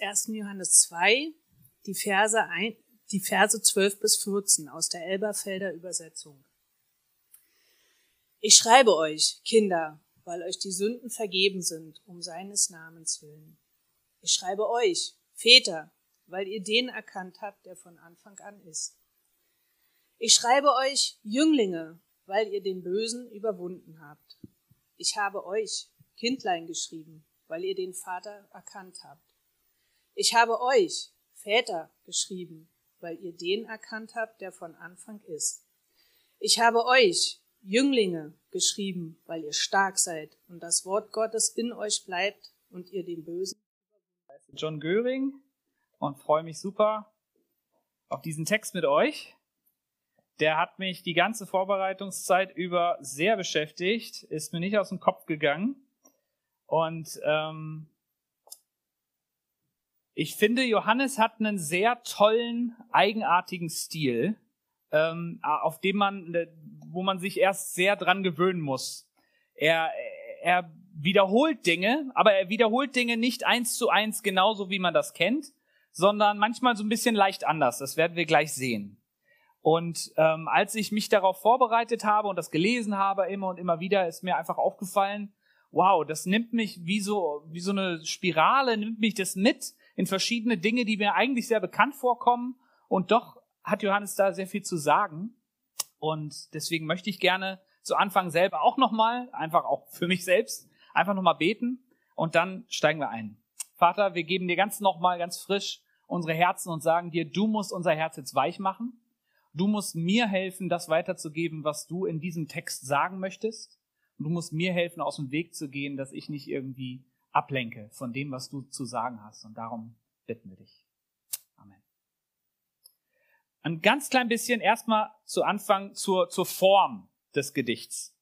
1. Johannes 2, die Verse, ein, die Verse 12 bis 14 aus der Elberfelder Übersetzung. Ich schreibe euch, Kinder, weil euch die Sünden vergeben sind, um seines Namens willen. Ich schreibe euch, Väter, weil ihr den erkannt habt, der von Anfang an ist. Ich schreibe euch, Jünglinge, weil ihr den Bösen überwunden habt. Ich habe euch, Kindlein, geschrieben, weil ihr den Vater erkannt habt. Ich habe euch, Väter, geschrieben, weil ihr den erkannt habt, der von Anfang ist. Ich habe euch, Jünglinge, geschrieben, weil ihr stark seid und das Wort Gottes in euch bleibt und ihr den Bösen. John Göring und freue mich super auf diesen Text mit euch. Der hat mich die ganze Vorbereitungszeit über sehr beschäftigt, ist mir nicht aus dem Kopf gegangen. Und ähm, ich finde, Johannes hat einen sehr tollen, eigenartigen Stil, ähm, auf dem man, wo man sich erst sehr dran gewöhnen muss. Er, er wiederholt Dinge, aber er wiederholt Dinge nicht eins zu eins genauso, wie man das kennt, sondern manchmal so ein bisschen leicht anders. Das werden wir gleich sehen. Und ähm, als ich mich darauf vorbereitet habe und das gelesen habe immer und immer wieder, ist mir einfach aufgefallen, wow, das nimmt mich wie so, wie so eine Spirale, nimmt mich das mit in verschiedene Dinge, die mir eigentlich sehr bekannt vorkommen. Und doch hat Johannes da sehr viel zu sagen. Und deswegen möchte ich gerne zu Anfang selber auch nochmal, einfach auch für mich selbst, einfach nochmal beten und dann steigen wir ein. Vater, wir geben dir ganz nochmal, ganz frisch unsere Herzen und sagen dir, du musst unser Herz jetzt weich machen. Du musst mir helfen, das weiterzugeben, was du in diesem Text sagen möchtest. Und du musst mir helfen, aus dem Weg zu gehen, dass ich nicht irgendwie ablenke von dem, was du zu sagen hast. Und darum bitten wir dich. Amen. Ein ganz klein bisschen erstmal zu Anfang zur, zur Form des Gedichts.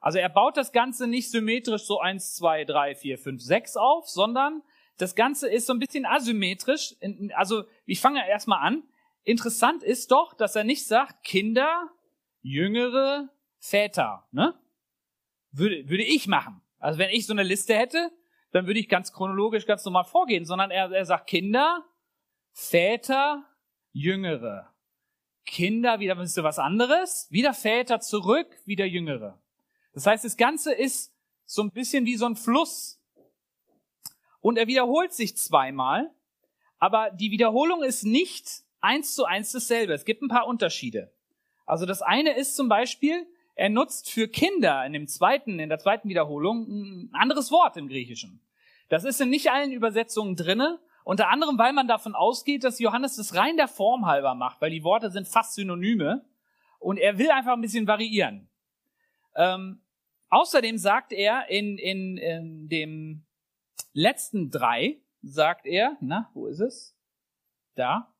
Also er baut das Ganze nicht symmetrisch so eins, zwei, drei, vier, fünf, sechs auf, sondern das Ganze ist so ein bisschen asymmetrisch. Also ich fange erstmal an. Interessant ist doch, dass er nicht sagt, Kinder, Jüngere, Väter. Ne? Würde, würde ich machen. Also wenn ich so eine Liste hätte, dann würde ich ganz chronologisch ganz normal vorgehen, sondern er, er sagt Kinder, Väter, Jüngere. Kinder, wieder wisst ihr was anderes, wieder Väter zurück, wieder Jüngere. Das heißt, das Ganze ist so ein bisschen wie so ein Fluss. Und er wiederholt sich zweimal, aber die Wiederholung ist nicht eins zu eins dasselbe. Es gibt ein paar Unterschiede. Also das eine ist zum Beispiel, er nutzt für Kinder in dem zweiten, in der zweiten Wiederholung ein anderes Wort im Griechischen. Das ist in nicht allen Übersetzungen drinne, unter anderem, weil man davon ausgeht, dass Johannes das rein der Form halber macht, weil die Worte sind fast Synonyme und er will einfach ein bisschen variieren. Ähm, außerdem sagt er in, in, in dem letzten drei, sagt er, na, wo ist es? Da,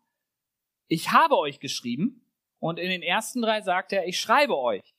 ich habe euch geschrieben. Und in den ersten drei sagt er, ich schreibe euch.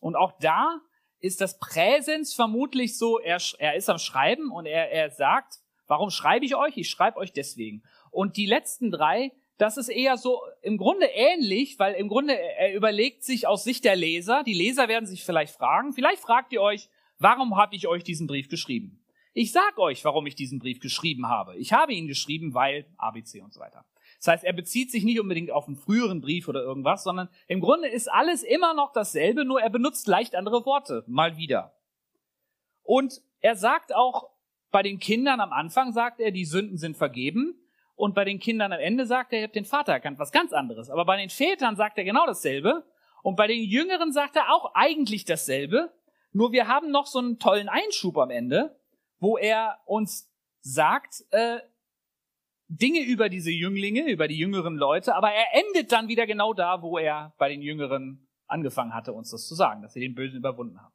Und auch da ist das Präsens vermutlich so, er, er ist am Schreiben und er, er sagt, warum schreibe ich euch? Ich schreibe euch deswegen. Und die letzten drei, das ist eher so im Grunde ähnlich, weil im Grunde er überlegt sich aus Sicht der Leser, die Leser werden sich vielleicht fragen, vielleicht fragt ihr euch, warum habe ich euch diesen Brief geschrieben? Ich sag euch, warum ich diesen Brief geschrieben habe. Ich habe ihn geschrieben, weil ABC und so weiter. Das heißt, er bezieht sich nicht unbedingt auf einen früheren Brief oder irgendwas, sondern im Grunde ist alles immer noch dasselbe, nur er benutzt leicht andere Worte, mal wieder. Und er sagt auch, bei den Kindern am Anfang sagt er, die Sünden sind vergeben. Und bei den Kindern am Ende sagt er, ihr habt den Vater erkannt, was ganz anderes. Aber bei den Vätern sagt er genau dasselbe. Und bei den Jüngeren sagt er auch eigentlich dasselbe. Nur wir haben noch so einen tollen Einschub am Ende, wo er uns sagt, äh, Dinge über diese Jünglinge, über die jüngeren Leute, aber er endet dann wieder genau da, wo er bei den Jüngeren angefangen hatte, uns das zu sagen, dass sie den Bösen überwunden haben.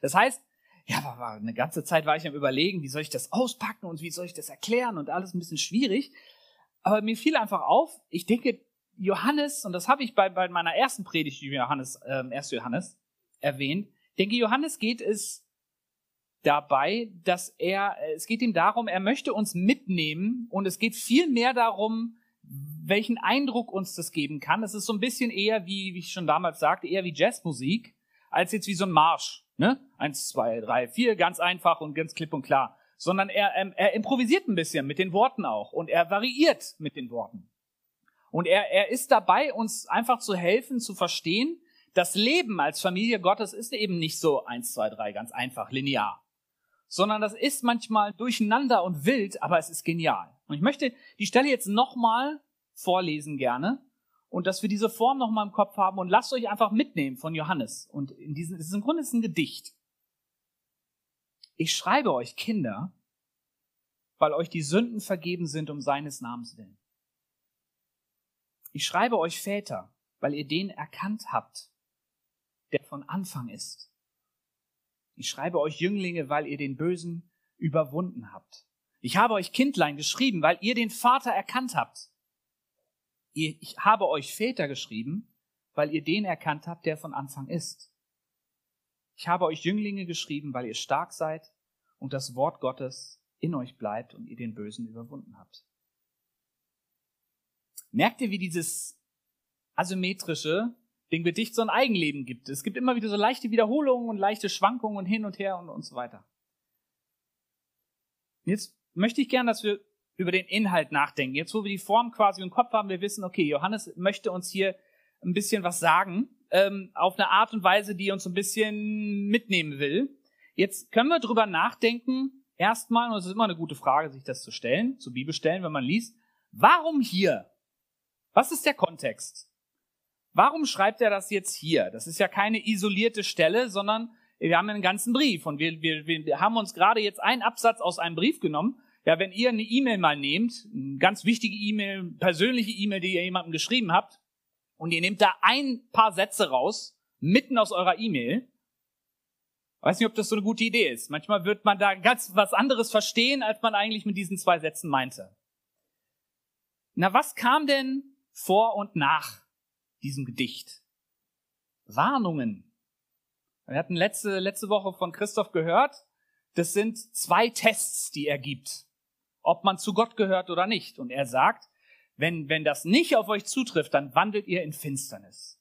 Das heißt, ja, war, eine ganze Zeit war ich am überlegen, wie soll ich das auspacken und wie soll ich das erklären und alles ein bisschen schwierig. Aber mir fiel einfach auf, ich denke, Johannes, und das habe ich bei, bei meiner ersten Predigt Johannes, äh, 1. Johannes erwähnt, denke, Johannes geht es dabei, dass er, es geht ihm darum, er möchte uns mitnehmen und es geht viel mehr darum, welchen Eindruck uns das geben kann. Es ist so ein bisschen eher wie, wie ich schon damals sagte, eher wie Jazzmusik, als jetzt wie so ein Marsch. Ne? Eins, zwei, drei, vier, ganz einfach und ganz klipp und klar. sondern er, ähm, er improvisiert ein bisschen mit den Worten auch und er variiert mit den Worten. Und er, er ist dabei, uns einfach zu helfen, zu verstehen, das Leben als Familie Gottes ist eben nicht so eins, zwei, drei, ganz einfach, linear. Sondern das ist manchmal durcheinander und wild, aber es ist genial. Und ich möchte die Stelle jetzt nochmal vorlesen gerne und dass wir diese Form nochmal im Kopf haben und lasst euch einfach mitnehmen von Johannes. Und in diesem, es ist im Grunde ist ein Gedicht. Ich schreibe euch Kinder, weil euch die Sünden vergeben sind um seines Namens willen. Ich schreibe euch Väter, weil ihr den erkannt habt, der von Anfang ist. Ich schreibe euch Jünglinge, weil ihr den Bösen überwunden habt. Ich habe euch Kindlein geschrieben, weil ihr den Vater erkannt habt. Ich habe euch Väter geschrieben, weil ihr den erkannt habt, der von Anfang ist. Ich habe euch Jünglinge geschrieben, weil ihr stark seid und das Wort Gottes in euch bleibt und ihr den Bösen überwunden habt. Merkt ihr, wie dieses asymmetrische dem Gedicht so ein Eigenleben gibt? Es gibt immer wieder so leichte Wiederholungen und leichte Schwankungen und hin und her und, und so weiter. Jetzt möchte ich gern, dass wir über den Inhalt nachdenken. Jetzt, wo wir die Form quasi im Kopf haben, wir wissen, okay, Johannes möchte uns hier ein bisschen was sagen, ähm, auf eine Art und Weise, die uns ein bisschen mitnehmen will. Jetzt können wir drüber nachdenken, erstmal, und es ist immer eine gute Frage, sich das zu stellen, zu Bibelstellen, wenn man liest, warum hier? Was ist der Kontext? Warum schreibt er das jetzt hier? Das ist ja keine isolierte Stelle, sondern wir haben einen ganzen Brief und wir, wir, wir haben uns gerade jetzt einen Absatz aus einem Brief genommen. Ja, wenn ihr eine E-Mail mal nehmt, eine ganz wichtige E-Mail, persönliche E-Mail, die ihr jemandem geschrieben habt, und ihr nehmt da ein paar Sätze raus, mitten aus eurer E-Mail, weiß nicht, ob das so eine gute Idee ist. Manchmal wird man da ganz was anderes verstehen, als man eigentlich mit diesen zwei Sätzen meinte. Na, was kam denn vor und nach diesem Gedicht? Warnungen. Wir hatten letzte, letzte Woche von Christoph gehört, das sind zwei Tests, die er gibt, ob man zu Gott gehört oder nicht. Und er sagt, wenn, wenn das nicht auf euch zutrifft, dann wandelt ihr in Finsternis.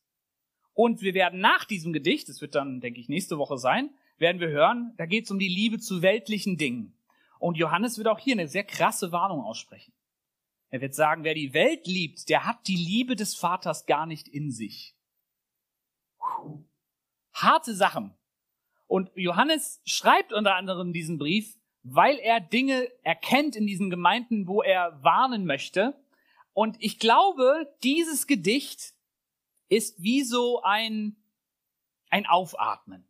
Und wir werden nach diesem Gedicht, das wird dann, denke ich, nächste Woche sein, werden wir hören, da geht es um die Liebe zu weltlichen Dingen. Und Johannes wird auch hier eine sehr krasse Warnung aussprechen. Er wird sagen, wer die Welt liebt, der hat die Liebe des Vaters gar nicht in sich. Harte Sachen. Und Johannes schreibt unter anderem diesen Brief, weil er Dinge erkennt in diesen Gemeinden, wo er warnen möchte. Und ich glaube, dieses Gedicht ist wie so ein, ein Aufatmen.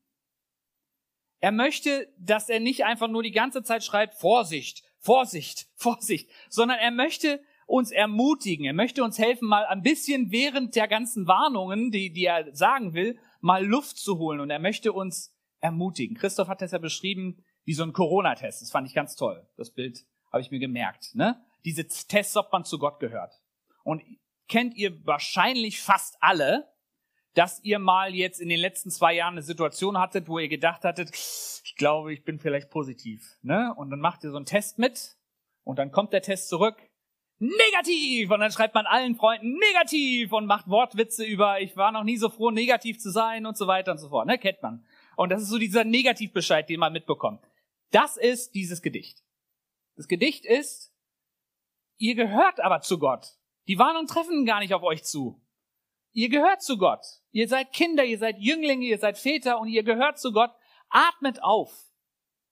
Er möchte, dass er nicht einfach nur die ganze Zeit schreibt, Vorsicht, Vorsicht, Vorsicht, sondern er möchte uns ermutigen, er möchte uns helfen, mal ein bisschen während der ganzen Warnungen, die, die er sagen will, mal Luft zu holen und er möchte uns ermutigen. Christoph hat das ja beschrieben wie so ein Corona-Test. Das fand ich ganz toll. Das Bild habe ich mir gemerkt. Ne? Diese Tests, ob man zu Gott gehört. Und kennt ihr wahrscheinlich fast alle, dass ihr mal jetzt in den letzten zwei Jahren eine Situation hattet, wo ihr gedacht hattet, ich glaube, ich bin vielleicht positiv. Ne? Und dann macht ihr so einen Test mit und dann kommt der Test zurück. Negativ! Und dann schreibt man allen Freunden negativ und macht Wortwitze über, ich war noch nie so froh, negativ zu sein und so weiter und so fort. Ne? Kennt man. Und das ist so dieser Negativbescheid, den man mitbekommt. Das ist dieses Gedicht. Das Gedicht ist, ihr gehört aber zu Gott. Die Warnungen treffen gar nicht auf euch zu. Ihr gehört zu Gott. Ihr seid Kinder, ihr seid Jünglinge, ihr seid Väter und ihr gehört zu Gott. Atmet auf.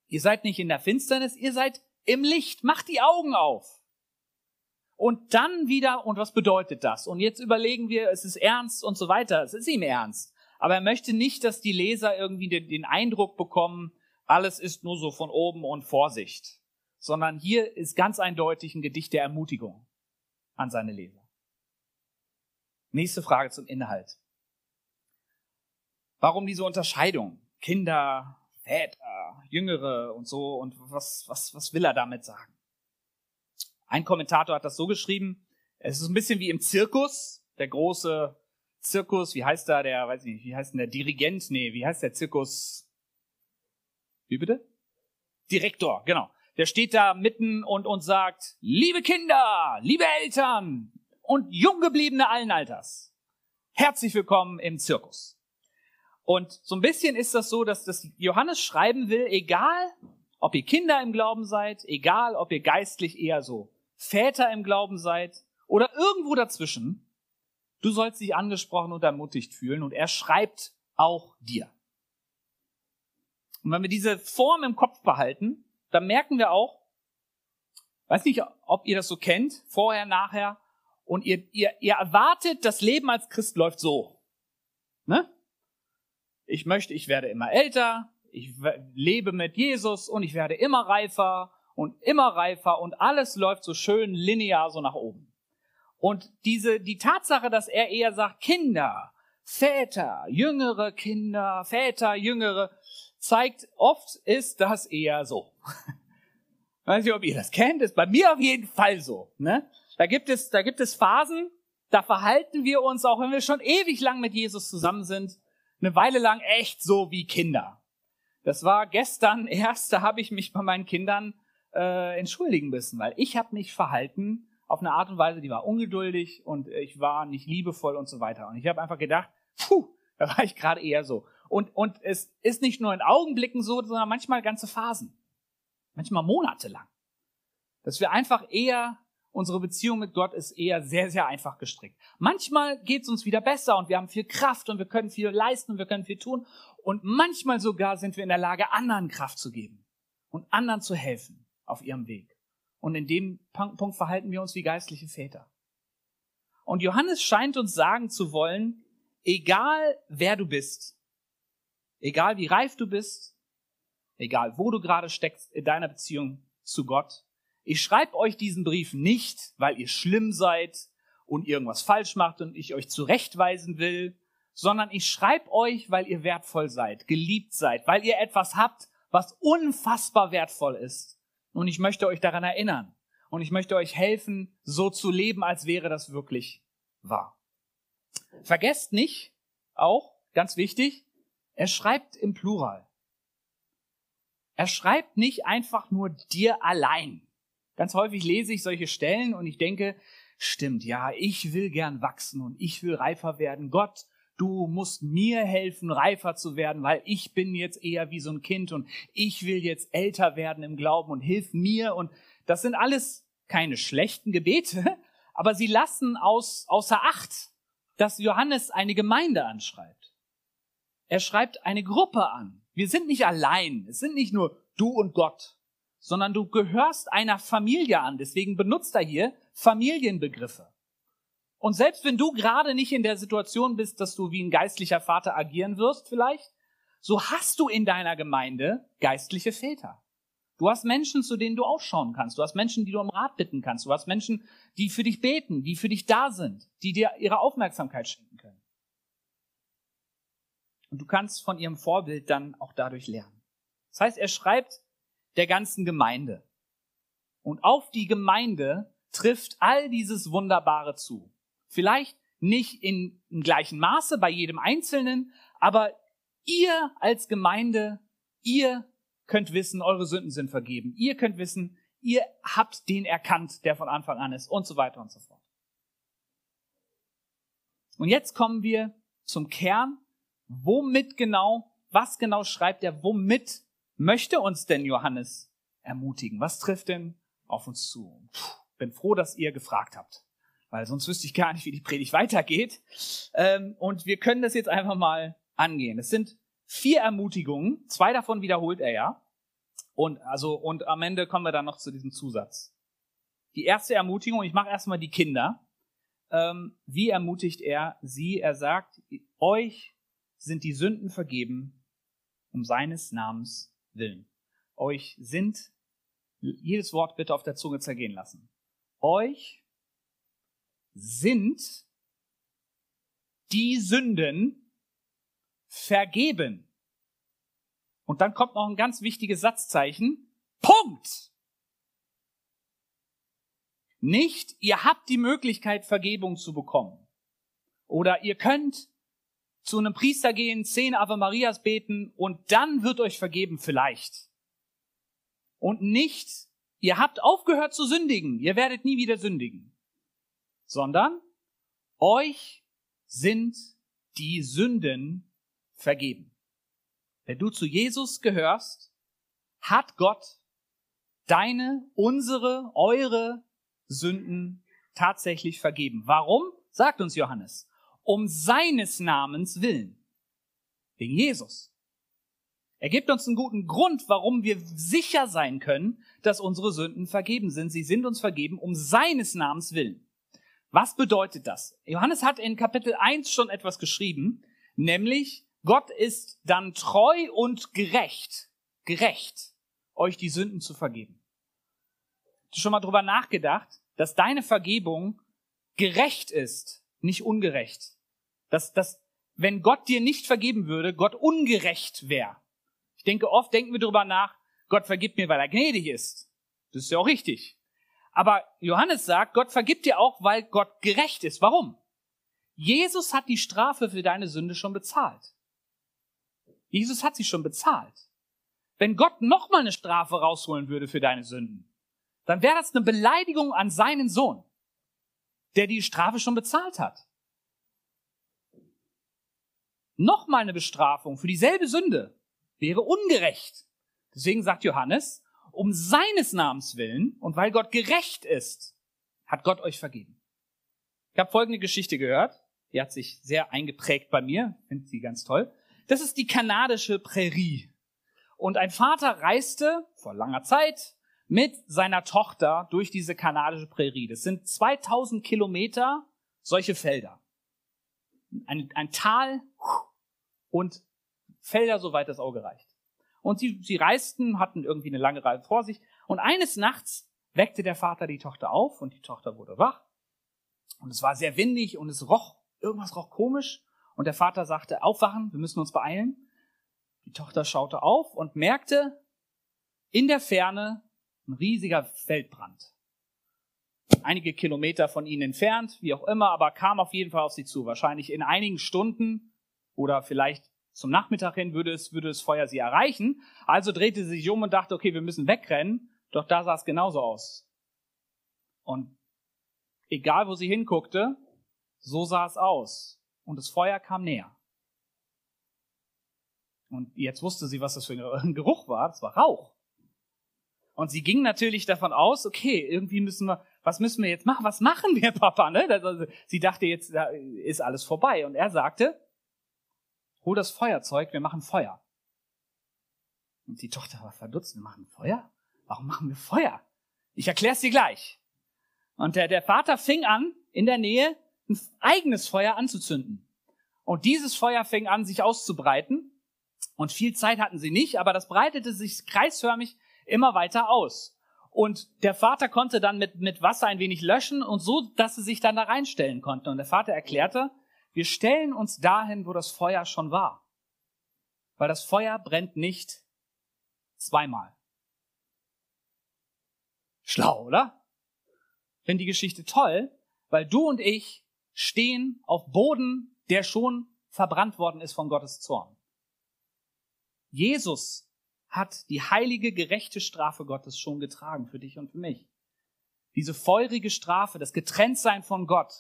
Ihr seid nicht in der Finsternis, ihr seid im Licht. Macht die Augen auf. Und dann wieder, und was bedeutet das? Und jetzt überlegen wir, es ist ernst und so weiter. Es ist ihm ernst. Aber er möchte nicht, dass die Leser irgendwie den, den Eindruck bekommen, alles ist nur so von oben und Vorsicht. Sondern hier ist ganz eindeutig ein Gedicht der Ermutigung an seine Leser. Nächste Frage zum Inhalt. Warum diese Unterscheidung? Kinder, Väter, Jüngere und so und was, was, was will er damit sagen? Ein Kommentator hat das so geschrieben, es ist ein bisschen wie im Zirkus, der große Zirkus, wie heißt da der, weiß ich nicht, wie heißt denn der Dirigent? Nee, wie heißt der Zirkus? Wie bitte? Direktor, genau. Der steht da mitten und, und sagt, liebe Kinder, liebe Eltern, und Junggebliebene allen Alters. Herzlich willkommen im Zirkus. Und so ein bisschen ist das so, dass das Johannes schreiben will, egal ob ihr Kinder im Glauben seid, egal ob ihr geistlich eher so Väter im Glauben seid oder irgendwo dazwischen, du sollst dich angesprochen und ermutigt fühlen und er schreibt auch dir. Und wenn wir diese Form im Kopf behalten, dann merken wir auch, weiß nicht, ob ihr das so kennt, vorher, nachher, und ihr, ihr, ihr erwartet, das Leben als Christ läuft so. Ne? Ich möchte, ich werde immer älter, ich lebe mit Jesus und ich werde immer reifer und immer reifer und alles läuft so schön linear so nach oben. Und diese, die Tatsache, dass er eher sagt, Kinder, Väter, jüngere Kinder, Väter, jüngere, zeigt, oft ist das eher so. Weiß nicht, ob ihr das kennt, ist bei mir auf jeden Fall so. Ne? Da gibt es, da gibt es Phasen, da verhalten wir uns, auch wenn wir schon ewig lang mit Jesus zusammen sind, eine Weile lang echt so wie Kinder. Das war gestern erst, da habe ich mich bei meinen Kindern äh, entschuldigen müssen, weil ich habe mich verhalten auf eine Art und Weise, die war ungeduldig und ich war nicht liebevoll und so weiter. Und ich habe einfach gedacht, puh, da war ich gerade eher so. Und, und es ist nicht nur in Augenblicken so, sondern manchmal ganze Phasen. Manchmal monatelang. Dass wir einfach eher, unsere Beziehung mit Gott ist eher sehr, sehr einfach gestrickt. Manchmal geht es uns wieder besser und wir haben viel Kraft und wir können viel leisten und wir können viel tun. Und manchmal sogar sind wir in der Lage, anderen Kraft zu geben und anderen zu helfen auf ihrem Weg. Und in dem Punkt verhalten wir uns wie geistliche Väter. Und Johannes scheint uns sagen zu wollen, egal wer du bist, egal wie reif du bist, egal wo du gerade steckst in deiner Beziehung zu Gott, ich schreibe euch diesen Brief nicht, weil ihr schlimm seid und irgendwas falsch macht und ich euch zurechtweisen will, sondern ich schreibe euch, weil ihr wertvoll seid, geliebt seid, weil ihr etwas habt, was unfassbar wertvoll ist. Und ich möchte euch daran erinnern. Und ich möchte euch helfen, so zu leben, als wäre das wirklich wahr. Vergesst nicht, auch, ganz wichtig, er schreibt im Plural. Er schreibt nicht einfach nur dir allein. Ganz häufig lese ich solche Stellen und ich denke, stimmt, ja, ich will gern wachsen und ich will reifer werden. Gott, du musst mir helfen, reifer zu werden, weil ich bin jetzt eher wie so ein Kind und ich will jetzt älter werden im Glauben und hilf mir. Und das sind alles keine schlechten Gebete, aber sie lassen aus, außer Acht, dass Johannes eine Gemeinde anschreibt. Er schreibt eine Gruppe an. Wir sind nicht allein. Es sind nicht nur du und Gott, sondern du gehörst einer Familie an. Deswegen benutzt er hier Familienbegriffe. Und selbst wenn du gerade nicht in der Situation bist, dass du wie ein geistlicher Vater agieren wirst vielleicht, so hast du in deiner Gemeinde geistliche Väter. Du hast Menschen, zu denen du ausschauen kannst. Du hast Menschen, die du um Rat bitten kannst. Du hast Menschen, die für dich beten, die für dich da sind, die dir ihre Aufmerksamkeit schenken können. Und du kannst von ihrem Vorbild dann auch dadurch lernen. Das heißt, er schreibt der ganzen Gemeinde. Und auf die Gemeinde trifft all dieses Wunderbare zu. Vielleicht nicht in, im gleichen Maße bei jedem Einzelnen, aber ihr als Gemeinde, ihr könnt wissen, eure Sünden sind vergeben. Ihr könnt wissen, ihr habt den erkannt, der von Anfang an ist und so weiter und so fort. Und jetzt kommen wir zum Kern. Womit genau, was genau schreibt er, womit möchte uns denn Johannes ermutigen? Was trifft denn auf uns zu? Puh, bin froh, dass ihr gefragt habt weil sonst wüsste ich gar nicht, wie die Predigt weitergeht. Ähm, und wir können das jetzt einfach mal angehen. Es sind vier Ermutigungen, zwei davon wiederholt er ja. Und also und am Ende kommen wir dann noch zu diesem Zusatz. Die erste Ermutigung, ich mache erstmal die Kinder. Ähm, wie ermutigt er sie? Er sagt, euch sind die Sünden vergeben um seines Namens willen. Euch sind, jedes Wort bitte auf der Zunge zergehen lassen. Euch sind die Sünden vergeben. Und dann kommt noch ein ganz wichtiges Satzzeichen. Punkt. Nicht, ihr habt die Möglichkeit, Vergebung zu bekommen. Oder ihr könnt zu einem Priester gehen, zehn Ave Marias beten und dann wird euch vergeben vielleicht. Und nicht, ihr habt aufgehört zu sündigen, ihr werdet nie wieder sündigen sondern euch sind die Sünden vergeben. Wenn du zu Jesus gehörst, hat Gott deine, unsere, eure Sünden tatsächlich vergeben. Warum? Sagt uns Johannes. Um seines Namens willen. Wegen Jesus. Er gibt uns einen guten Grund, warum wir sicher sein können, dass unsere Sünden vergeben sind. Sie sind uns vergeben um seines Namens willen. Was bedeutet das? Johannes hat in Kapitel 1 schon etwas geschrieben, nämlich Gott ist dann treu und gerecht, gerecht, euch die Sünden zu vergeben. Hast du schon mal drüber nachgedacht, dass deine Vergebung gerecht ist, nicht ungerecht? Dass, dass, wenn Gott dir nicht vergeben würde, Gott ungerecht wäre. Ich denke, oft denken wir darüber nach, Gott vergibt mir, weil er gnädig ist. Das ist ja auch richtig. Aber Johannes sagt, Gott vergibt dir auch, weil Gott gerecht ist. Warum? Jesus hat die Strafe für deine Sünde schon bezahlt. Jesus hat sie schon bezahlt. Wenn Gott nochmal eine Strafe rausholen würde für deine Sünden, dann wäre das eine Beleidigung an seinen Sohn, der die Strafe schon bezahlt hat. Nochmal eine Bestrafung für dieselbe Sünde wäre ungerecht. Deswegen sagt Johannes, um seines Namens willen und weil Gott gerecht ist, hat Gott euch vergeben. Ich habe folgende Geschichte gehört, die hat sich sehr eingeprägt bei mir, finde sie ganz toll. Das ist die kanadische Prärie. Und ein Vater reiste vor langer Zeit mit seiner Tochter durch diese kanadische Prärie. Das sind 2000 Kilometer solche Felder. Ein, ein Tal und Felder, soweit das Auge reicht. Und sie, sie reisten, hatten irgendwie eine lange Reihe vor sich. Und eines Nachts weckte der Vater die Tochter auf und die Tochter wurde wach. Und es war sehr windig und es roch, irgendwas roch komisch. Und der Vater sagte, aufwachen, wir müssen uns beeilen. Die Tochter schaute auf und merkte in der Ferne ein riesiger Feldbrand. Einige Kilometer von ihnen entfernt, wie auch immer, aber kam auf jeden Fall auf sie zu. Wahrscheinlich in einigen Stunden oder vielleicht zum Nachmittag hin würde es, würde das Feuer sie erreichen. Also drehte sie sich um und dachte, okay, wir müssen wegrennen. Doch da sah es genauso aus. Und egal, wo sie hinguckte, so sah es aus. Und das Feuer kam näher. Und jetzt wusste sie, was das für ein Geruch war. Das war Rauch. Und sie ging natürlich davon aus, okay, irgendwie müssen wir, was müssen wir jetzt machen? Was machen wir, Papa? Ne? Also, sie dachte jetzt, da ist alles vorbei. Und er sagte, hol das Feuerzeug, wir machen Feuer. Und die Tochter war verdutzt, wir machen Feuer? Warum machen wir Feuer? Ich erkläre es dir gleich. Und der, der Vater fing an, in der Nähe ein eigenes Feuer anzuzünden. Und dieses Feuer fing an, sich auszubreiten. Und viel Zeit hatten sie nicht, aber das breitete sich kreisförmig immer weiter aus. Und der Vater konnte dann mit, mit Wasser ein wenig löschen und so, dass sie sich dann da reinstellen konnten. Und der Vater erklärte, wir stellen uns dahin, wo das Feuer schon war. Weil das Feuer brennt nicht zweimal. Schlau, oder? Ich die Geschichte toll, weil du und ich stehen auf Boden, der schon verbrannt worden ist von Gottes Zorn. Jesus hat die heilige, gerechte Strafe Gottes schon getragen für dich und für mich. Diese feurige Strafe, das Getrenntsein von Gott,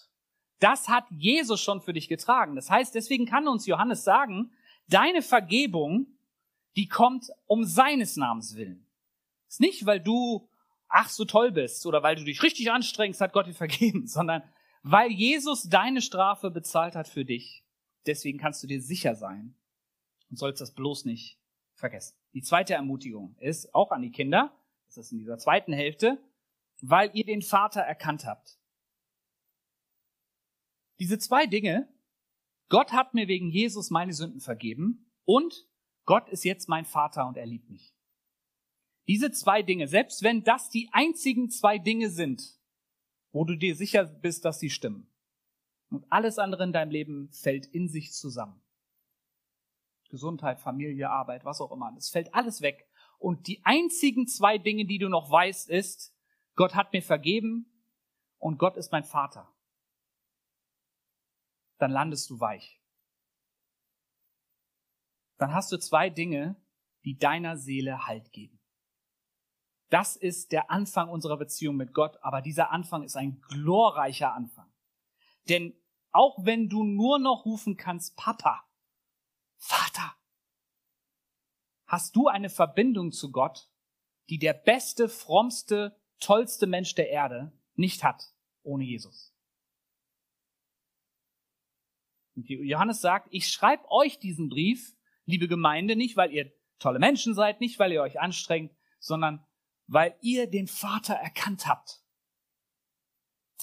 das hat Jesus schon für dich getragen. Das heißt, deswegen kann uns Johannes sagen, deine Vergebung, die kommt um seines Namens willen. ist nicht, weil du ach so toll bist oder weil du dich richtig anstrengst, hat Gott dir vergeben, sondern weil Jesus deine Strafe bezahlt hat für dich. Deswegen kannst du dir sicher sein und sollst das bloß nicht vergessen. Die zweite Ermutigung ist auch an die Kinder, das ist in dieser zweiten Hälfte, weil ihr den Vater erkannt habt. Diese zwei Dinge, Gott hat mir wegen Jesus meine Sünden vergeben und Gott ist jetzt mein Vater und er liebt mich. Diese zwei Dinge, selbst wenn das die einzigen zwei Dinge sind, wo du dir sicher bist, dass sie stimmen, und alles andere in deinem Leben fällt in sich zusammen. Gesundheit, Familie, Arbeit, was auch immer. Es fällt alles weg. Und die einzigen zwei Dinge, die du noch weißt, ist, Gott hat mir vergeben und Gott ist mein Vater dann landest du weich. Dann hast du zwei Dinge, die deiner Seele Halt geben. Das ist der Anfang unserer Beziehung mit Gott, aber dieser Anfang ist ein glorreicher Anfang. Denn auch wenn du nur noch rufen kannst, Papa, Vater, hast du eine Verbindung zu Gott, die der beste, frommste, tollste Mensch der Erde nicht hat ohne Jesus. Und Johannes sagt, ich schreibe euch diesen Brief, liebe Gemeinde, nicht weil ihr tolle Menschen seid, nicht weil ihr euch anstrengt, sondern weil ihr den Vater erkannt habt.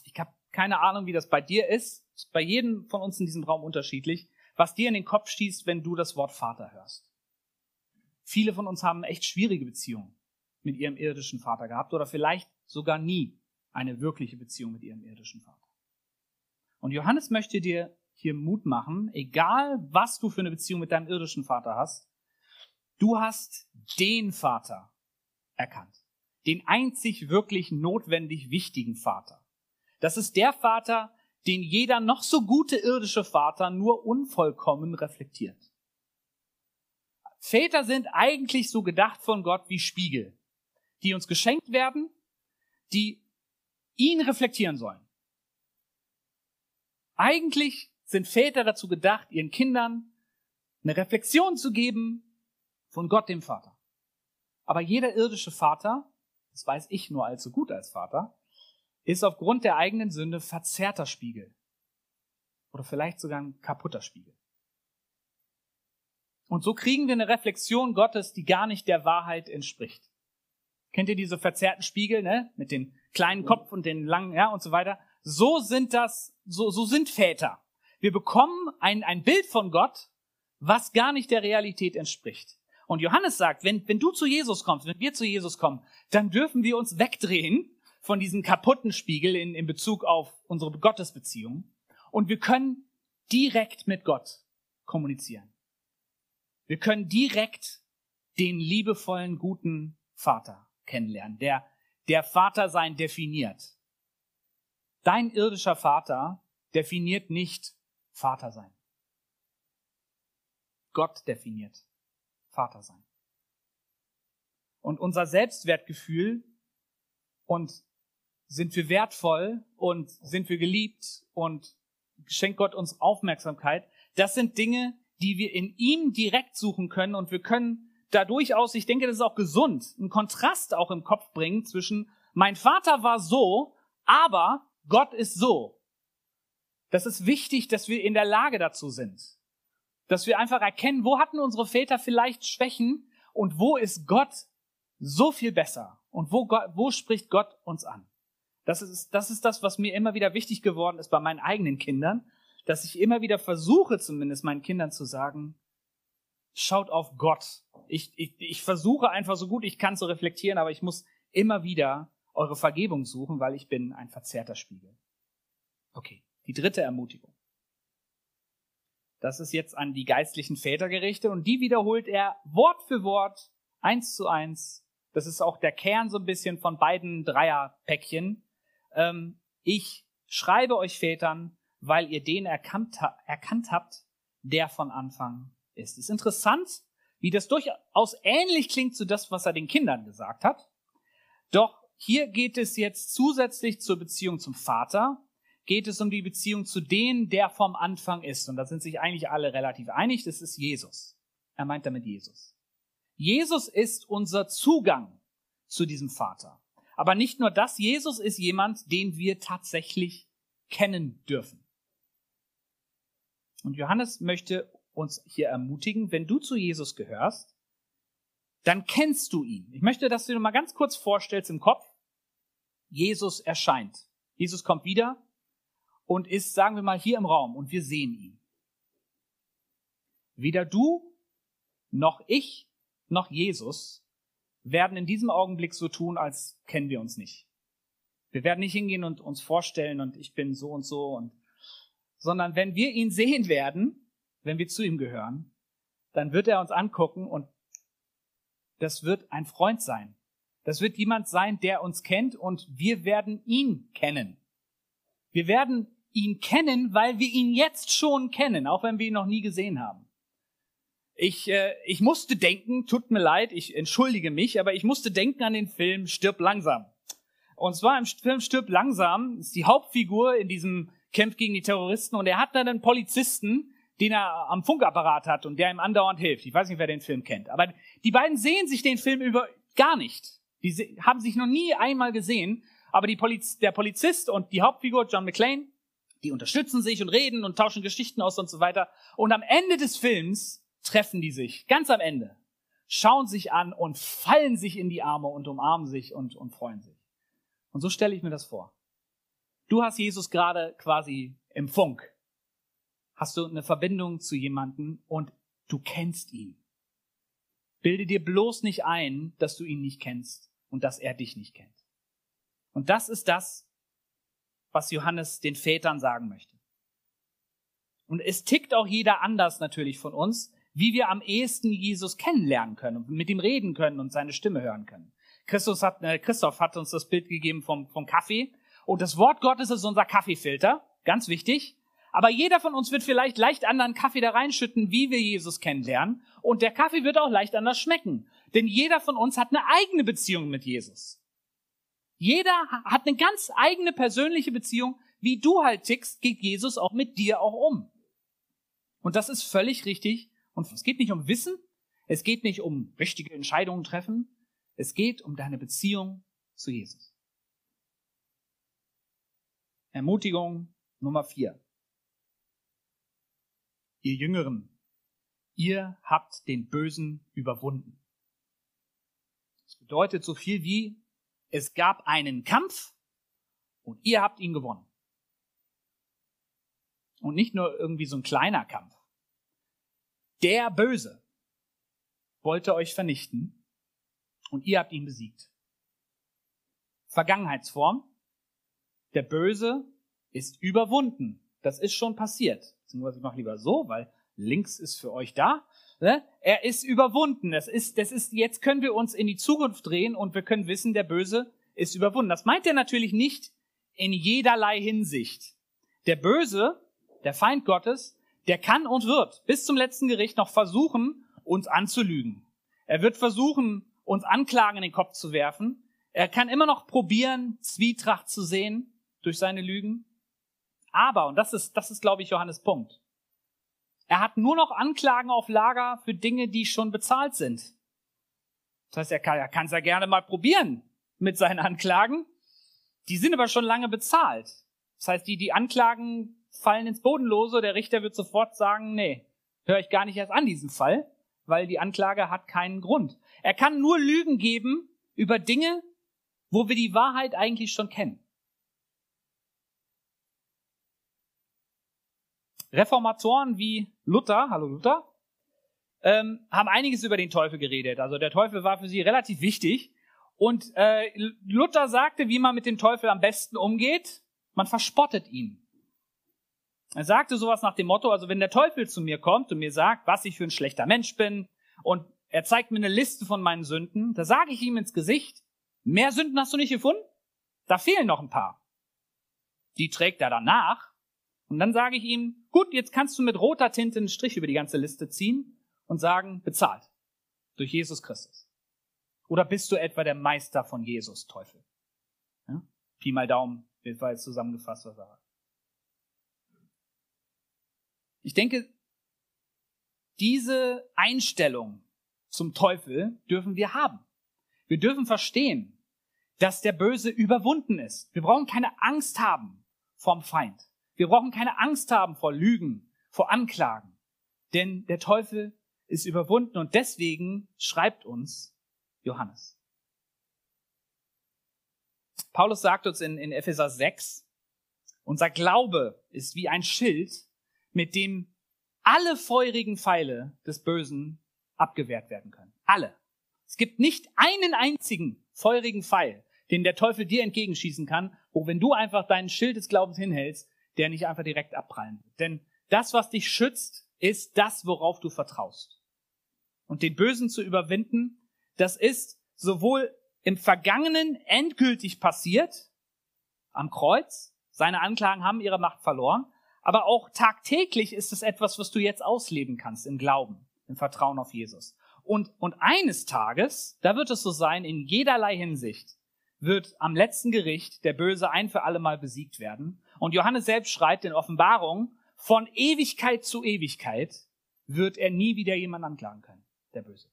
Ich habe keine Ahnung, wie das bei dir ist. ist bei jedem von uns in diesem Raum unterschiedlich, was dir in den Kopf schießt, wenn du das Wort Vater hörst. Viele von uns haben echt schwierige Beziehungen mit ihrem irdischen Vater gehabt oder vielleicht sogar nie eine wirkliche Beziehung mit ihrem irdischen Vater. Und Johannes möchte dir hier Mut machen, egal was du für eine Beziehung mit deinem irdischen Vater hast, du hast den Vater erkannt. Den einzig wirklich notwendig wichtigen Vater. Das ist der Vater, den jeder noch so gute irdische Vater nur unvollkommen reflektiert. Väter sind eigentlich so gedacht von Gott wie Spiegel, die uns geschenkt werden, die ihn reflektieren sollen. Eigentlich sind Väter dazu gedacht, ihren Kindern eine Reflexion zu geben von Gott dem Vater. Aber jeder irdische Vater, das weiß ich nur allzu gut als Vater, ist aufgrund der eigenen Sünde verzerrter Spiegel. Oder vielleicht sogar ein kaputter Spiegel. Und so kriegen wir eine Reflexion Gottes, die gar nicht der Wahrheit entspricht. Kennt ihr diese verzerrten Spiegel, ne? Mit den kleinen Kopf und den langen, ja, und so weiter. So sind das, so, so sind Väter. Wir bekommen ein, ein Bild von Gott, was gar nicht der Realität entspricht. Und Johannes sagt, wenn, wenn du zu Jesus kommst, wenn wir zu Jesus kommen, dann dürfen wir uns wegdrehen von diesem kaputten Spiegel in, in Bezug auf unsere Gottesbeziehung und wir können direkt mit Gott kommunizieren. Wir können direkt den liebevollen, guten Vater kennenlernen, der, der Vater sein definiert. Dein irdischer Vater definiert nicht Vater sein. Gott definiert Vater sein. Und unser Selbstwertgefühl und sind wir wertvoll und sind wir geliebt und schenkt Gott uns Aufmerksamkeit. Das sind Dinge, die wir in ihm direkt suchen können und wir können da durchaus, ich denke, das ist auch gesund, einen Kontrast auch im Kopf bringen zwischen mein Vater war so, aber Gott ist so. Das ist wichtig, dass wir in der Lage dazu sind. Dass wir einfach erkennen, wo hatten unsere Väter vielleicht Schwächen und wo ist Gott so viel besser und wo, wo spricht Gott uns an. Das ist, das ist das, was mir immer wieder wichtig geworden ist bei meinen eigenen Kindern, dass ich immer wieder versuche, zumindest meinen Kindern zu sagen, schaut auf Gott. Ich, ich, ich versuche einfach so gut ich kann zu reflektieren, aber ich muss immer wieder eure Vergebung suchen, weil ich bin ein verzerrter Spiegel. Okay, die dritte Ermutigung. Das ist jetzt an die geistlichen Väter gerichtet und die wiederholt er Wort für Wort, eins zu eins. Das ist auch der Kern so ein bisschen von beiden Dreierpäckchen ähm, ich schreibe euch Vätern, weil ihr den erkannt, erkannt habt, der von Anfang ist. Es ist interessant, wie das durchaus ähnlich klingt zu das, was er den Kindern gesagt hat. Doch hier geht es jetzt zusätzlich zur Beziehung zum Vater, geht es um die Beziehung zu denen, der vom Anfang ist. Und da sind sich eigentlich alle relativ einig, das ist Jesus. Er meint damit Jesus. Jesus ist unser Zugang zu diesem Vater. Aber nicht nur das, Jesus ist jemand, den wir tatsächlich kennen dürfen. Und Johannes möchte uns hier ermutigen, wenn du zu Jesus gehörst, dann kennst du ihn. Ich möchte, dass du dir mal ganz kurz vorstellst im Kopf, Jesus erscheint. Jesus kommt wieder und ist, sagen wir mal, hier im Raum und wir sehen ihn. Weder du noch ich noch Jesus werden in diesem Augenblick so tun, als kennen wir uns nicht. Wir werden nicht hingehen und uns vorstellen und ich bin so und so und, sondern wenn wir ihn sehen werden, wenn wir zu ihm gehören, dann wird er uns angucken und das wird ein Freund sein. Das wird jemand sein, der uns kennt und wir werden ihn kennen. Wir werden ihn kennen, weil wir ihn jetzt schon kennen, auch wenn wir ihn noch nie gesehen haben. Ich, äh, ich musste denken, tut mir leid, ich entschuldige mich, aber ich musste denken an den Film Stirb langsam. Und zwar im Film Stirb langsam ist die Hauptfigur in diesem Kampf gegen die Terroristen und er hat dann einen Polizisten, den er am Funkapparat hat und der ihm andauernd hilft. Ich weiß nicht, wer den Film kennt, aber die beiden sehen sich den Film über gar nicht. Die haben sich noch nie einmal gesehen, aber Poliz der Polizist und die Hauptfigur John McClane, die unterstützen sich und reden und tauschen Geschichten aus und so weiter. Und am Ende des Films treffen die sich, ganz am Ende, schauen sich an und fallen sich in die Arme und umarmen sich und, und freuen sich. Und so stelle ich mir das vor. Du hast Jesus gerade quasi im Funk. Hast du eine Verbindung zu jemanden und du kennst ihn. Bilde dir bloß nicht ein, dass du ihn nicht kennst und dass er dich nicht kennt. Und das ist das, was Johannes den Vätern sagen möchte. Und es tickt auch jeder anders natürlich von uns, wie wir am ehesten Jesus kennenlernen können und mit ihm reden können und seine Stimme hören können. Christus hat, äh, Christoph hat uns das Bild gegeben vom, vom Kaffee. Und das Wort Gottes ist unser Kaffeefilter. Ganz wichtig. Aber jeder von uns wird vielleicht leicht anderen Kaffee da reinschütten, wie wir Jesus kennenlernen. Und der Kaffee wird auch leicht anders schmecken. Denn jeder von uns hat eine eigene Beziehung mit Jesus. Jeder hat eine ganz eigene persönliche Beziehung. Wie du halt tickst, geht Jesus auch mit dir auch um. Und das ist völlig richtig. Und es geht nicht um Wissen. Es geht nicht um richtige Entscheidungen treffen. Es geht um deine Beziehung zu Jesus. Ermutigung Nummer vier ihr Jüngeren, ihr habt den Bösen überwunden. Das bedeutet so viel wie, es gab einen Kampf und ihr habt ihn gewonnen. Und nicht nur irgendwie so ein kleiner Kampf. Der Böse wollte euch vernichten und ihr habt ihn besiegt. Vergangenheitsform. Der Böse ist überwunden. Das ist schon passiert. Beziehungsweise ich mache lieber so, weil links ist für euch da. Ne? Er ist überwunden. Das ist, das ist, jetzt können wir uns in die Zukunft drehen und wir können wissen, der Böse ist überwunden. Das meint er natürlich nicht in jederlei Hinsicht. Der Böse, der Feind Gottes, der kann und wird bis zum letzten Gericht noch versuchen, uns anzulügen. Er wird versuchen, uns Anklagen in den Kopf zu werfen. Er kann immer noch probieren, Zwietracht zu sehen durch seine Lügen. Aber, und das ist, das ist, glaube ich, Johannes Punkt. Er hat nur noch Anklagen auf Lager für Dinge, die schon bezahlt sind. Das heißt, er kann er es ja gerne mal probieren mit seinen Anklagen. Die sind aber schon lange bezahlt. Das heißt, die, die Anklagen fallen ins Bodenlose. Der Richter wird sofort sagen, nee, höre ich gar nicht erst an diesen Fall, weil die Anklage hat keinen Grund. Er kann nur Lügen geben über Dinge, wo wir die Wahrheit eigentlich schon kennen. Reformatoren wie Luther, hallo Luther, ähm, haben einiges über den Teufel geredet. Also der Teufel war für sie relativ wichtig. Und äh, Luther sagte, wie man mit dem Teufel am besten umgeht. Man verspottet ihn. Er sagte sowas nach dem Motto, also wenn der Teufel zu mir kommt und mir sagt, was ich für ein schlechter Mensch bin, und er zeigt mir eine Liste von meinen Sünden, da sage ich ihm ins Gesicht, mehr Sünden hast du nicht gefunden? Da fehlen noch ein paar. Die trägt er danach und dann sage ich ihm, gut, jetzt kannst du mit roter Tinte einen Strich über die ganze Liste ziehen und sagen, bezahlt. Durch Jesus Christus. Oder bist du etwa der Meister von Jesus, Teufel? Ja? Pi mal Daumen, das war jetzt zusammengefasst, was er sagt. Ich denke, diese Einstellung zum Teufel dürfen wir haben. Wir dürfen verstehen, dass der Böse überwunden ist. Wir brauchen keine Angst haben vom Feind. Wir brauchen keine Angst haben vor Lügen, vor Anklagen, denn der Teufel ist überwunden und deswegen schreibt uns Johannes. Paulus sagt uns in, in Epheser 6, unser Glaube ist wie ein Schild, mit dem alle feurigen Pfeile des Bösen abgewehrt werden können. Alle. Es gibt nicht einen einzigen feurigen Pfeil, den der Teufel dir entgegenschießen kann, wo wenn du einfach deinen Schild des Glaubens hinhältst, der nicht einfach direkt abprallen wird. Denn das, was dich schützt, ist das, worauf du vertraust. Und den Bösen zu überwinden, das ist sowohl im Vergangenen endgültig passiert, am Kreuz, seine Anklagen haben ihre Macht verloren, aber auch tagtäglich ist es etwas, was du jetzt ausleben kannst im Glauben, im Vertrauen auf Jesus. Und, und eines Tages, da wird es so sein, in jederlei Hinsicht, wird am letzten Gericht der Böse ein für alle Mal besiegt werden und Johannes selbst schreibt in Offenbarung, von Ewigkeit zu Ewigkeit wird er nie wieder jemand anklagen können, der Böse.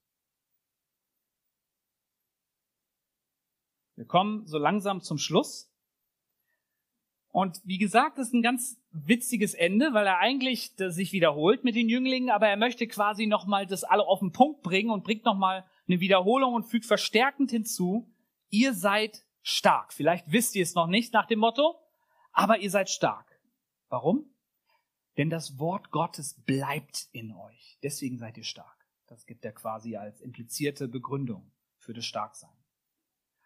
Wir kommen so langsam zum Schluss. Und wie gesagt, das ist ein ganz witziges Ende, weil er eigentlich sich wiederholt mit den Jünglingen, aber er möchte quasi nochmal das alle auf den Punkt bringen und bringt nochmal eine Wiederholung und fügt verstärkend hinzu, ihr seid stark. Vielleicht wisst ihr es noch nicht nach dem Motto, aber ihr seid stark. Warum? Denn das Wort Gottes bleibt in euch. Deswegen seid ihr stark. Das gibt er quasi als implizierte Begründung für das Starksein.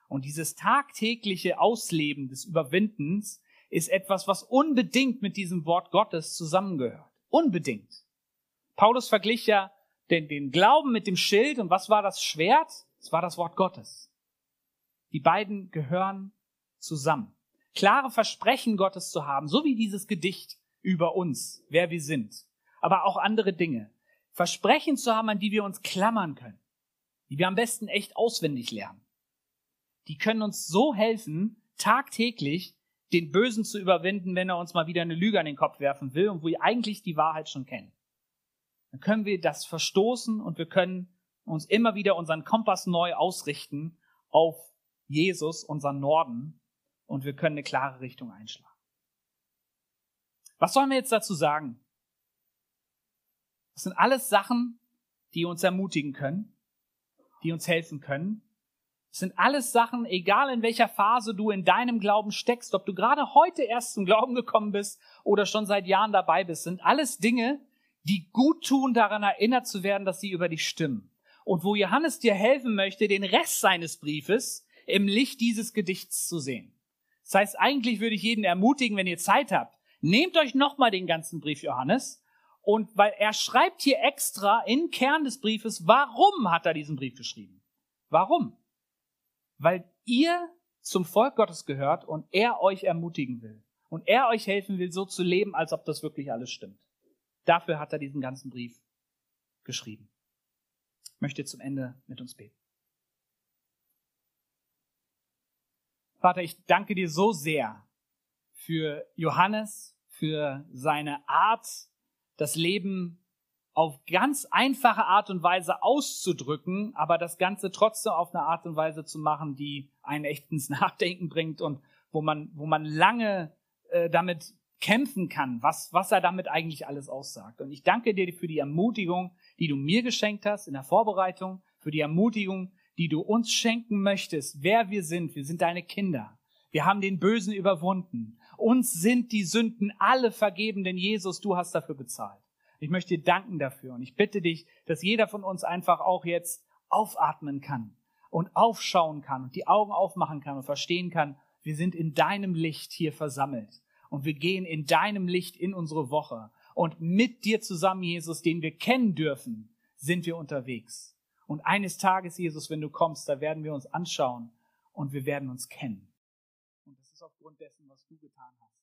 Und dieses tagtägliche Ausleben des Überwindens ist etwas, was unbedingt mit diesem Wort Gottes zusammengehört. Unbedingt. Paulus verglich ja den, den Glauben mit dem Schild und was war das Schwert? Es war das Wort Gottes. Die beiden gehören zusammen. Klare Versprechen Gottes zu haben, so wie dieses Gedicht über uns, wer wir sind, aber auch andere Dinge. Versprechen zu haben, an die wir uns klammern können, die wir am besten echt auswendig lernen. Die können uns so helfen, tagtäglich den Bösen zu überwinden, wenn er uns mal wieder eine Lüge an den Kopf werfen will und wo wir eigentlich die Wahrheit schon kennen. Dann können wir das verstoßen und wir können uns immer wieder unseren Kompass neu ausrichten auf Jesus, unseren Norden, und wir können eine klare Richtung einschlagen. Was sollen wir jetzt dazu sagen? Das sind alles Sachen, die uns ermutigen können, die uns helfen können, das sind alles Sachen, egal in welcher Phase du in deinem Glauben steckst, ob du gerade heute erst zum Glauben gekommen bist oder schon seit Jahren dabei bist, sind alles Dinge, die gut tun, daran erinnert zu werden, dass sie über dich stimmen. Und wo Johannes dir helfen möchte, den Rest seines Briefes im Licht dieses Gedichts zu sehen. Das heißt, eigentlich würde ich jeden ermutigen, wenn ihr Zeit habt, nehmt euch nochmal den ganzen Brief Johannes und weil er schreibt hier extra in Kern des Briefes, warum hat er diesen Brief geschrieben? Warum? weil ihr zum Volk Gottes gehört und er euch ermutigen will. Und er euch helfen will, so zu leben, als ob das wirklich alles stimmt. Dafür hat er diesen ganzen Brief geschrieben. Ich möchte zum Ende mit uns beten. Vater, ich danke dir so sehr für Johannes, für seine Art, das Leben auf ganz einfache Art und Weise auszudrücken, aber das Ganze trotzdem auf eine Art und Weise zu machen, die einen echt ins Nachdenken bringt und wo man, wo man lange äh, damit kämpfen kann, was, was er damit eigentlich alles aussagt. Und ich danke dir für die Ermutigung, die du mir geschenkt hast in der Vorbereitung, für die Ermutigung, die du uns schenken möchtest, wer wir sind. Wir sind deine Kinder. Wir haben den Bösen überwunden. Uns sind die Sünden alle vergeben, denn Jesus, du hast dafür bezahlt. Ich möchte dir danken dafür und ich bitte dich, dass jeder von uns einfach auch jetzt aufatmen kann und aufschauen kann und die Augen aufmachen kann und verstehen kann, wir sind in deinem Licht hier versammelt und wir gehen in deinem Licht in unsere Woche und mit dir zusammen, Jesus, den wir kennen dürfen, sind wir unterwegs. Und eines Tages, Jesus, wenn du kommst, da werden wir uns anschauen und wir werden uns kennen. Und das ist aufgrund dessen, was du getan hast